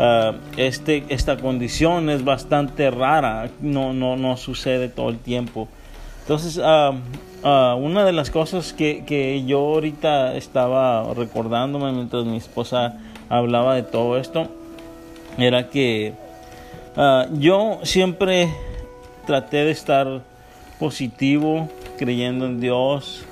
[SPEAKER 1] Ah, este, esta condición es bastante rara, no, no, no sucede todo el tiempo. Entonces, uh, una de las cosas que, que, yo ahorita estaba recordándome mientras mi esposa hablaba de todo esto, era que yo siempre traté de estar positivo, creyendo en Dios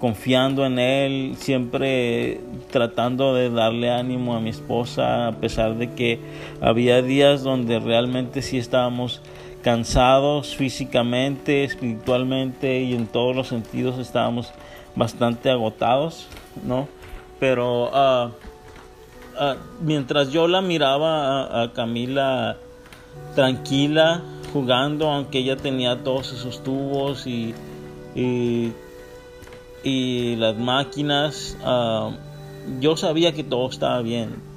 [SPEAKER 1] confiando en Él, siempre tratando de darle ánimo a mi esposa, a pesar de que había días donde realmente sí estábamos cansados físicamente, espiritualmente y en todos los sentidos estábamos bastante agotados, ¿no? Pero ah, ah, mientras yo la miraba a, Camila tranquila, jugando, aunque ella tenía todos esos tubos y, y las máquinas, ah, yo sabía que todo estaba bien.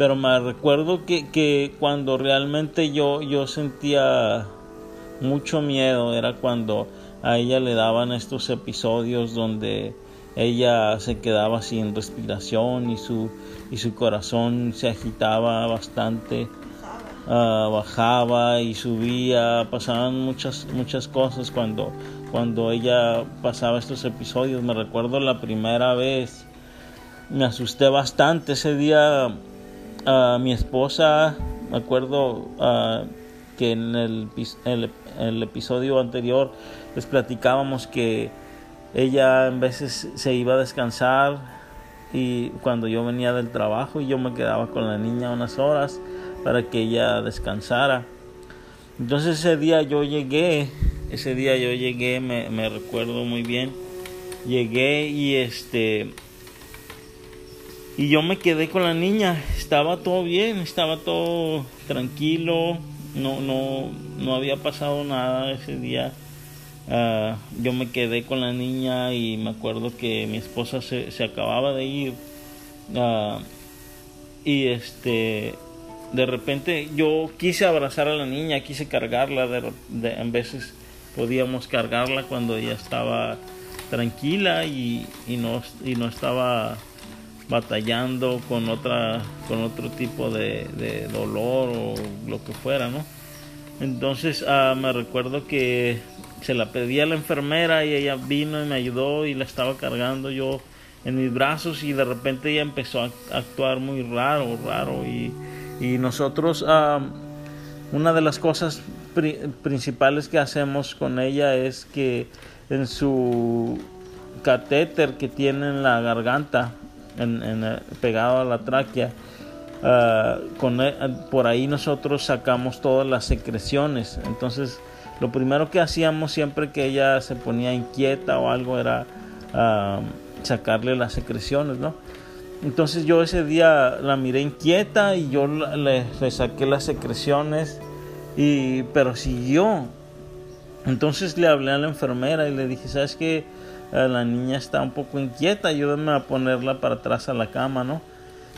[SPEAKER 1] Pero me recuerdo que, cuando realmente yo, yo sentía mucho miedo era cuando a ella le daban estos episodios donde ella se quedaba sin respiración y su, y su corazón se agitaba bastante, ah, bajaba y subía, pasaban muchas, muchas cosas cuando, cuando ella pasaba estos episodios. Me recuerdo la primera vez, me asusté bastante ese día. a mi esposa, me acuerdo ah, que en el, el episodio anterior les platicábamos que ella en veces se iba a descansar y cuando yo venía del trabajo yo me quedaba con la niña unas horas para que ella descansara. Entonces ese día yo llegué, ese día yo llegué, me, me recuerdo muy bien, llegué y este y yo me quedé con la niña, estaba todo bien, estaba todo tranquilo, no, no, no había pasado nada ese día. Ah, yo me quedé con la niña y me acuerdo que mi esposa se, se acababa de ir. Uh, y este, de repente yo quise abrazar a la niña, quise cargarla. De, en veces podíamos cargarla cuando ella estaba tranquila y, y, no, y no estaba batallando con otra con otro tipo de dolor o lo que fuera no entonces uh, me recuerdo que se la pedí a la enfermera y ella vino y me ayudó y la estaba cargando yo en mis brazos y de repente ella empezó a actuar muy raro, raro. Y, nosotros una de las cosas pri principales que hacemos con ella es que en su catéter que tiene en la garganta en, pegado a la tráquea uh, con, por ahí nosotros sacamos todas las secreciones entonces lo primero que hacíamos siempre que ella se ponía inquieta o algo era uh, sacarle las secreciones, ¿no? Entonces yo ese día la miré inquieta y yo le, saqué las secreciones, y, pero siguió. Entonces le hablé a la enfermera y le dije, ¿sabes qué? Uh, la niña está un poco inquieta, ayúdame a ponerla para atrás a la cama, ¿no?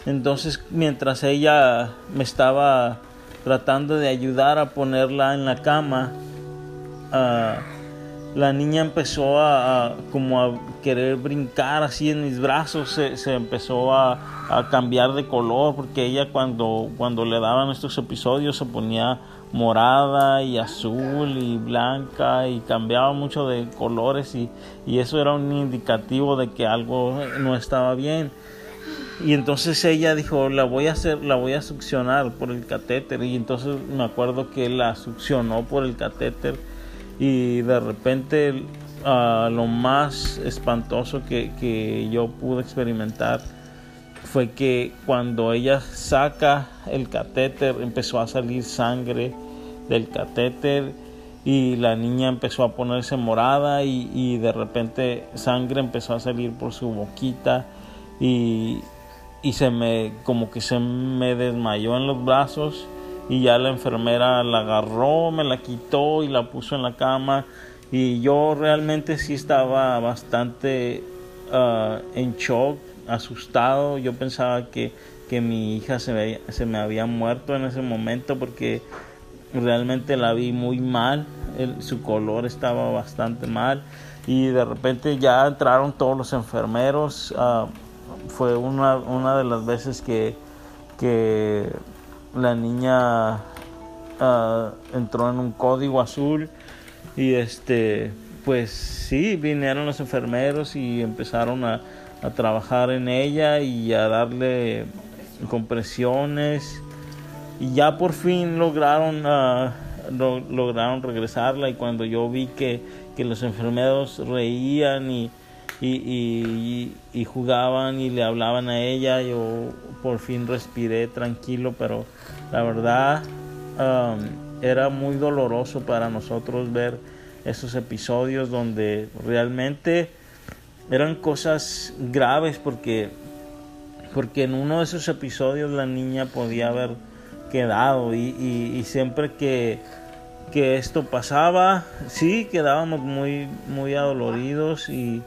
[SPEAKER 1] Entonces mientras ella me estaba tratando de ayudar a ponerla en la cama, uh, la niña empezó a, como a querer brincar así en mis brazos, se, se empezó a, a, cambiar de color porque ella cuando, cuando le daban estos episodios se ponía morada y azul y blanca y cambiaba mucho de colores y, y eso era un indicativo de que algo no estaba bien y entonces ella dijo la voy a hacer la voy a succionar por el catéter y entonces me acuerdo que la succionó por el catéter y de repente uh, lo más espantoso que, que, yo pude experimentar fue que cuando ella saca el catéter empezó a salir sangre del catéter y la niña empezó a ponerse morada y, y de repente sangre empezó a salir por su boquita y, y se me como que se me desmayó en los brazos y ya la enfermera la agarró, me la quitó y la puso en la cama. Y yo realmente sí estaba bastante uh, en shock, asustado, yo pensaba que, que mi hija se me, se me, había muerto en ese momento porque realmente la vi muy mal, su color estaba bastante mal. Y de repente ya entraron todos los enfermeros, uh, fue una, una de las veces que, que la niña uh, entró en un código azul y este pues sí vinieron los enfermeros y empezaron a, a trabajar en ella y a darle compresiones y ya por fin lograron uh, lo, lograron regresarla y cuando yo vi que, que los enfermeros reían y, y, jugaban y le hablaban a ella. Yo por fin respiré tranquilo pero la verdad um, era muy doloroso para nosotros ver esos episodios donde realmente eran cosas graves porque porque en uno de esos episodios la niña podía haber quedado y siempre que, que esto pasaba sí quedábamos muy muy adoloridos y,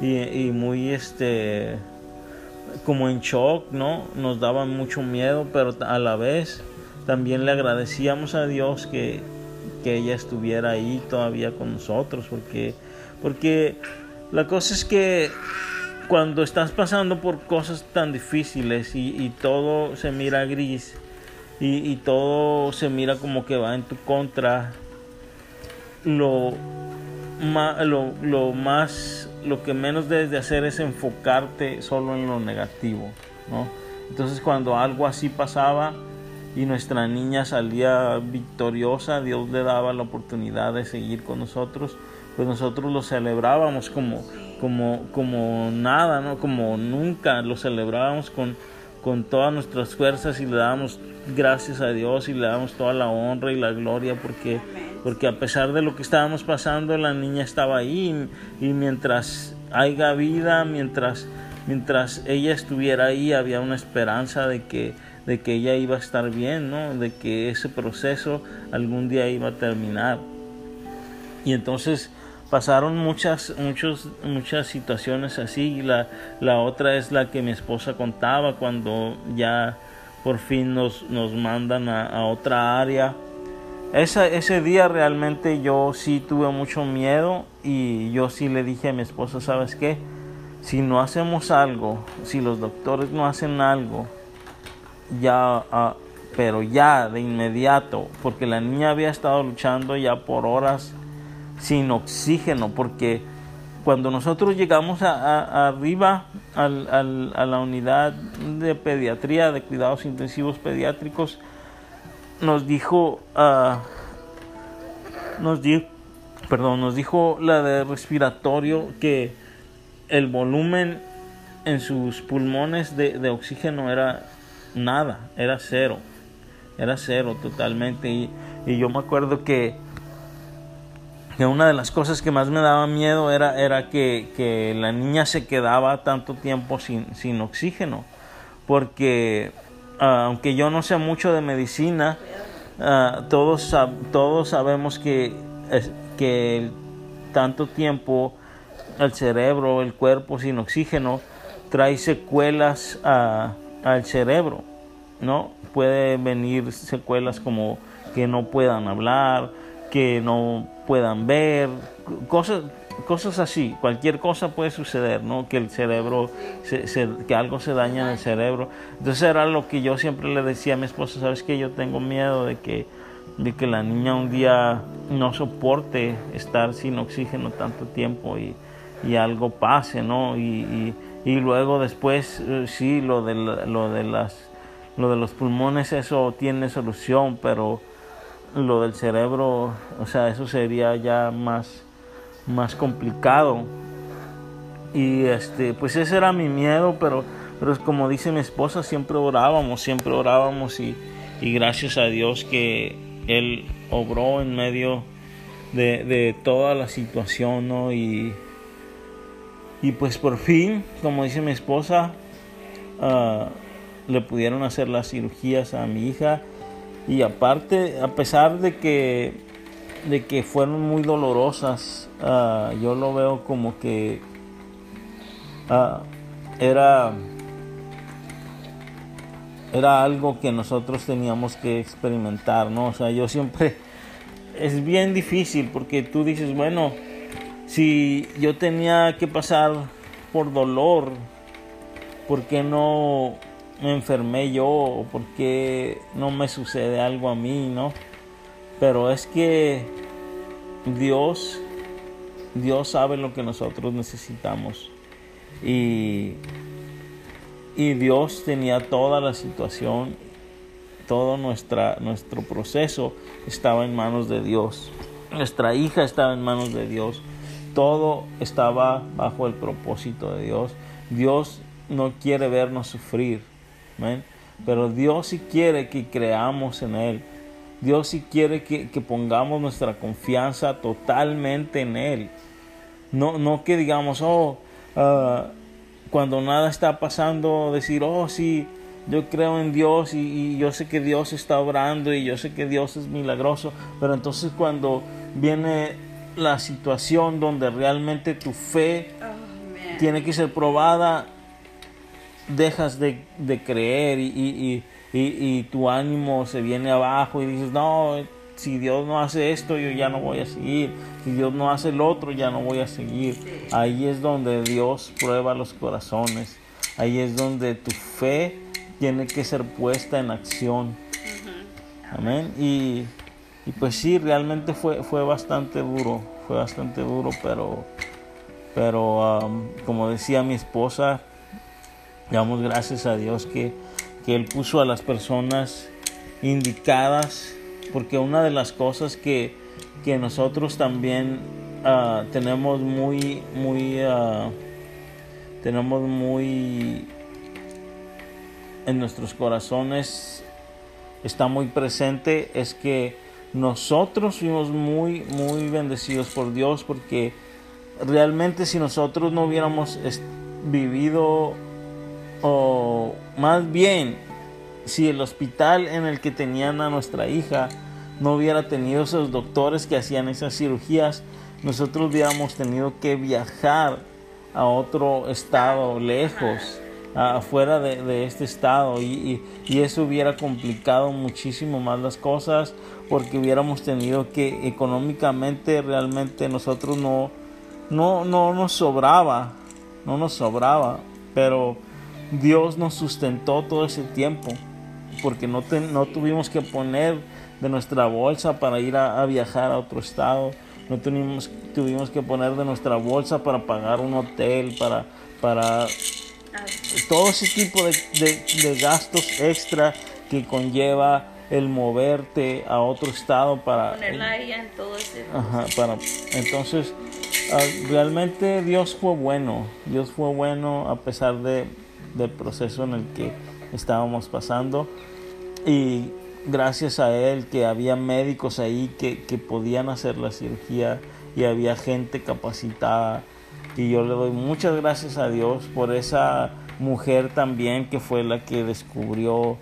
[SPEAKER 1] y, muy este como en shock, ¿no? Nos daba mucho miedo, pero a la vez también le agradecíamos a Dios que, que ella estuviera ahí todavía con nosotros, porque, porque la cosa es que cuando estás pasando por cosas tan difíciles y, todo se mira gris y, todo se mira como que va en tu contra, lo, más, lo que menos debes de hacer es enfocarte solo en lo negativo, ¿no? Entonces cuando algo así pasaba y nuestra niña salía victoriosa, Dios le daba la oportunidad de seguir con nosotros, pues nosotros lo celebrábamos como, como, como nada, ¿no? Como nunca, lo celebrábamos con, con todas nuestras fuerzas y le dábamos gracias a Dios y le damos toda la honra y la gloria porque, porque a pesar de lo que estábamos pasando, la niña estaba ahí y, mientras haya vida, mientras mientras ella estuviera ahí había una esperanza de que, de que ella iba a estar bien, ¿no? de que ese proceso algún día iba a terminar. Y entonces pasaron muchas, muchos, muchas situaciones así. La, la otra es la que mi esposa contaba cuando ya por fin nos, nos mandan a, otra área. Esa, ese día realmente yo sí tuve mucho miedo y yo sí le dije a mi esposa, ¿sabes qué? si no hacemos algo, si los doctores no hacen algo, ya, ah, pero ya de inmediato, porque la niña había estado luchando ya por horas sin oxígeno, porque cuando nosotros llegamos a, arriba a la unidad de pediatría, de cuidados intensivos pediátricos, nos dijo, uh, nos dijo, perdón, nos dijo la de respiratorio que el volumen en sus pulmones de, oxígeno era nada, era cero, era cero totalmente. Y, yo me acuerdo que, que, una de las cosas que más me daba miedo era, era que, la niña se quedaba tanto tiempo sin, sin oxígeno, porque ah, aunque yo no sé mucho de medicina, ah, todos, todos sabemos que, que tanto tiempo al cerebro, el cuerpo sin oxígeno, trae secuelas al cerebro, ¿no? Puede venir secuelas como que no puedan hablar, que no puedan ver, cosas, cosas así, cualquier cosa puede suceder, ¿no? Que el cerebro, que algo se daña en el cerebro. Entonces era lo que yo siempre le decía a mi esposa, sabes que yo tengo miedo de que, de que la niña un día no soporte estar sin oxígeno tanto tiempo y, y algo pase, ¿no? Y, y, luego después, eh, sí, lo de, lo, de las, lo de los pulmones, eso tiene solución, pero lo del cerebro, o sea, eso sería ya más, más complicado. Y este, pues ese era mi miedo, pero, pero como dice mi esposa, siempre orábamos, siempre orábamos y, y gracias a Dios que Él obró en medio de, de toda la situación, ¿no? Y, y pues por fin, como dice mi esposa, ah, le pudieron hacer las cirugías a mi hija. Y aparte, a pesar de que, de que fueron muy dolorosas, ah, yo lo veo como que ah, era, era algo que nosotros teníamos que experimentar, ¿no? O sea, yo siempre, (laughs) es bien difícil porque tú dices, bueno, si yo tenía que pasar por dolor, ¿por qué no me enfermé yo? ¿Por qué no me sucede algo a mí, no? Pero es que Dios, Dios sabe lo que nosotros necesitamos. Y, y Dios tenía toda la situación, todo nuestra, nuestro proceso estaba en manos de Dios. Nuestra hija estaba en manos de Dios todo estaba bajo el propósito de Dios. Dios no quiere vernos sufrir, pero Dios sí quiere que creamos en Él. Dios sí quiere que, pongamos nuestra confianza totalmente en Él. No, no que digamos, oh, ah, cuando nada está pasando, decir, oh, sí, yo creo en Dios y, y, yo sé que Dios está obrando y yo sé que Dios es milagroso, pero entonces cuando viene la situación donde realmente tu fe tiene que ser probada, dejas de, creer y, y, tu ánimo se viene abajo y dices, no, si Dios no hace esto, yo ya no voy a seguir. Si Dios no hace el otro, ya no voy a seguir. Ahí es donde Dios prueba los corazones. Ahí es donde tu fe tiene que ser puesta en acción. Amén. Y, y, pues sí, realmente fue, fue bastante duro. Fue bastante duro, pero, pero um, como decía mi esposa, damos gracias a Dios que, que Él puso a las personas indicadas porque una de las cosas que, que nosotros también uh, tenemos muy, muy, uh, tenemos muy en nuestros corazones, está muy presente, es que nosotros fuimos muy, muy bendecidos por Dios, porque realmente si nosotros no hubiéramos vivido, o más bien, si el hospital en el que tenían a nuestra hija no hubiera tenido esos doctores que hacían esas cirugías, nosotros hubiéramos tenido que viajar a otro estado lejos, afuera de, este estado, y, eso hubiera complicado muchísimo más las cosas, porque hubiéramos tenido que económicamente realmente nosotros no, no, no nos sobraba, no nos sobraba, pero Dios nos sustentó todo ese tiempo porque no, no tuvimos que poner de nuestra bolsa para ir a, viajar a otro estado, no tuvimos, tuvimos que poner de nuestra bolsa para pagar un hotel, para, para todo ese tipo de, gastos extra que conlleva el moverte a otro estado para
[SPEAKER 2] ponerla en todo ese
[SPEAKER 1] para entonces ah, realmente Dios fue bueno Dios fue bueno a pesar de, del proceso en el que estábamos pasando y gracias a él que había médicos ahí que, que podían hacer la cirugía y había gente capacitada y yo le doy muchas gracias a Dios por esa mujer también que fue la que descubrió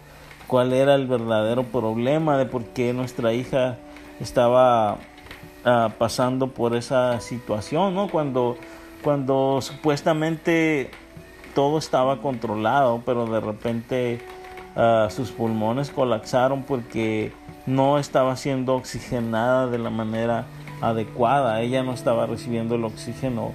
[SPEAKER 1] cuál era el verdadero problema de por qué nuestra hija estaba ah, pasando por esa situación, ¿no? Cuando, cuando supuestamente todo estaba controlado, pero de repente ah, sus pulmones colapsaron porque no estaba siendo oxigenada de la manera adecuada, ella no estaba recibiendo el oxígeno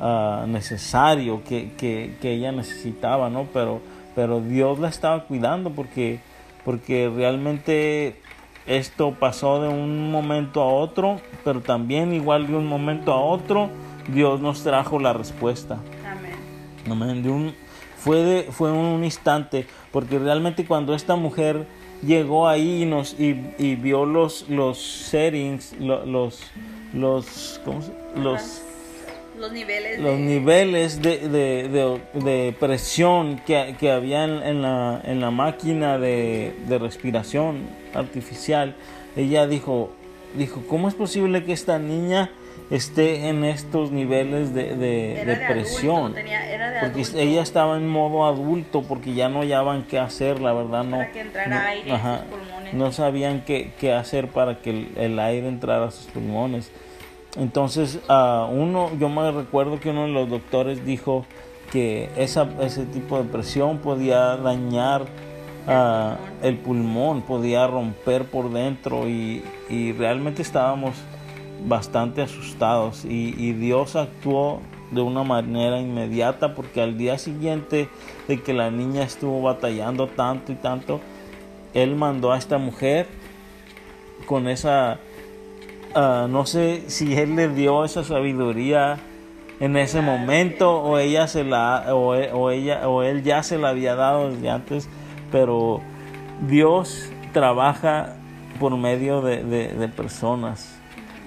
[SPEAKER 1] ah, necesario que, que, que, ella necesitaba, ¿no? Pero, pero Dios la estaba cuidando porque, porque realmente esto pasó de un momento a otro, pero también igual de un momento a otro, Dios nos trajo la respuesta un, fue, de, fue un instante, porque realmente cuando esta mujer llegó ahí y, nos, y, vio los, los settings, los, los, los,
[SPEAKER 2] los niveles
[SPEAKER 1] los de... niveles de, de, de, presión que, que había en, la, en la máquina de, respiración artificial, ella dijo, dijo, ¿cómo es posible que esta niña esté en estos niveles de, de, presión. porque ella estaba en modo adulto porque ya no hallaban qué hacer, la verdad no. no, sabían qué, qué, hacer para que el, aire entrara a sus pulmones. Entonces, uh, uno, yo me recuerdo que uno de los doctores dijo que esa, ese tipo de presión podía dañar uh, el pulmón, podía romper por dentro y, y realmente estábamos bastante asustados y, Dios actuó de una manera inmediata porque al día siguiente de que la niña estuvo batallando tanto y tanto, Él mandó a esta mujer con esa, ah, no sé si Él le dio esa sabiduría en ese momento o ella se la o, ella o él ya se la había dado desde antes pero Dios trabaja por medio de personas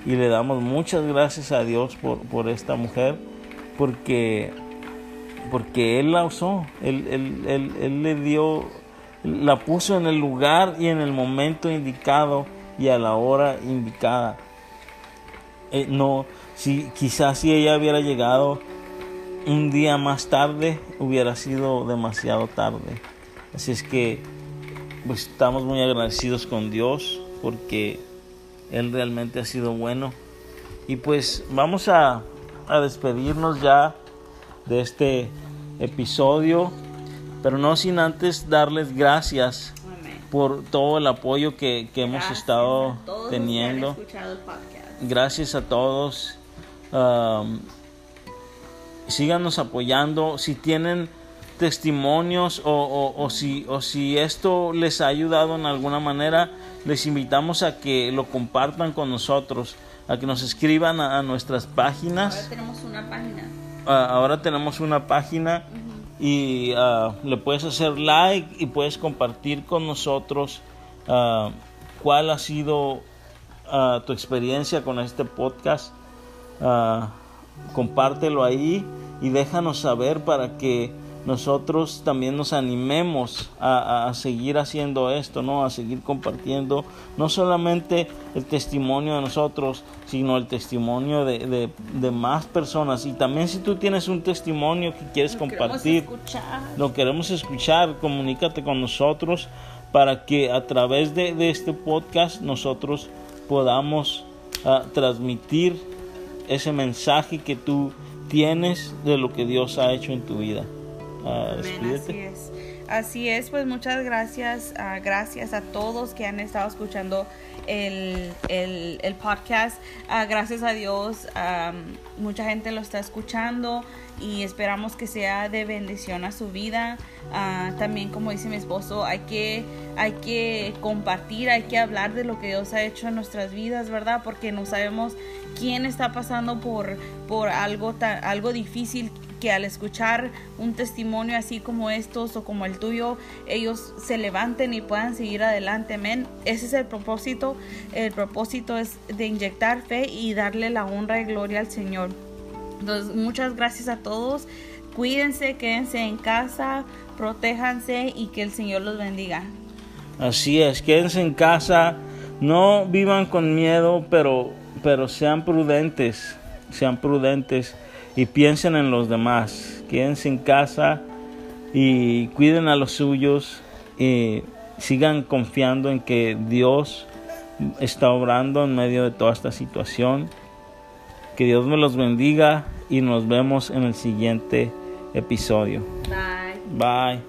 [SPEAKER 1] y le damos muchas gracias a Dios por, por esta mujer porque, porque Él la usó, él, él, él, le dio, la puso en el lugar y en el momento indicado y a la hora indicada. Eh, no, si, quizás si ella hubiera llegado un día más tarde, hubiera sido demasiado tarde. Así es que pues, estamos muy agradecidos con Dios porque él realmente ha sido bueno. Y pues vamos a, despedirnos ya de este episodio, pero no sin antes darles gracias por todo el apoyo que, que hemos estado
[SPEAKER 2] a
[SPEAKER 1] teniendo. Gracias a todos. Um, síganos apoyando. Si tienen testimonios o, o- o si, o si esto les ha ayudado en alguna manera, les invitamos a que lo compartan con nosotros, a que nos escriban a, a nuestras
[SPEAKER 2] Ahora
[SPEAKER 1] páginas.
[SPEAKER 2] tenemos una página.
[SPEAKER 1] Ah, ahora tenemos una página y ah, le puedes hacer like y puedes compartir con nosotros ah, cuál ha sido tu experiencia con este podcast. Compártelo ahí y déjanos saber para que nosotros también nos animemos a, a- seguir haciendo esto, ¿no? A seguir compartiendo no solamente el testimonio de nosotros, sino el testimonio de, de- de más personas. Y también si tú tienes un testimonio que quieres
[SPEAKER 2] Lo
[SPEAKER 1] compartir, lo queremos escuchar, comunícate con nosotros para que a través de, de este podcast nosotros podamos ah, transmitir ese mensaje que tú tienes de lo que Dios ha hecho en tu vida. Ah,
[SPEAKER 2] Amén,
[SPEAKER 1] despídete.
[SPEAKER 2] así es. Así es, pues muchas gracias, ah, gracias a todos que han estado escuchando el, el, el podcast. Ah, gracias a Dios, ah, mucha gente lo está escuchando y esperamos que sea de bendición a su vida. Ah, también, como dice mi esposo, hay que, hay que compartir, hay que hablar de lo que Dios ha hecho en nuestras vidas, ¿verdad? Porque no sabemos quién está pasando por, por algo, algo difícil que al escuchar un testimonio así como estos o como el tuyo, ellos se levanten y puedan seguir adelante. Amén. Ese es el propósito. El propósito es de inyectar fe y darle la honra y gloria al Señor. Entonces, muchas gracias a todos. Cuídense, quédense en casa, protéjanse y que el Señor los bendiga.
[SPEAKER 1] Así es, quédense en casa, no vivan con miedo, pero, pero sean prudentes, sean prudentes y piensen en los demás. Quédense en casa y cuiden a los suyos y sigan confiando en que Dios está obrando en medio de toda esta situación. Que Dios me los bendiga y nos vemos en el siguiente episodio.
[SPEAKER 2] Bye.
[SPEAKER 1] Bye.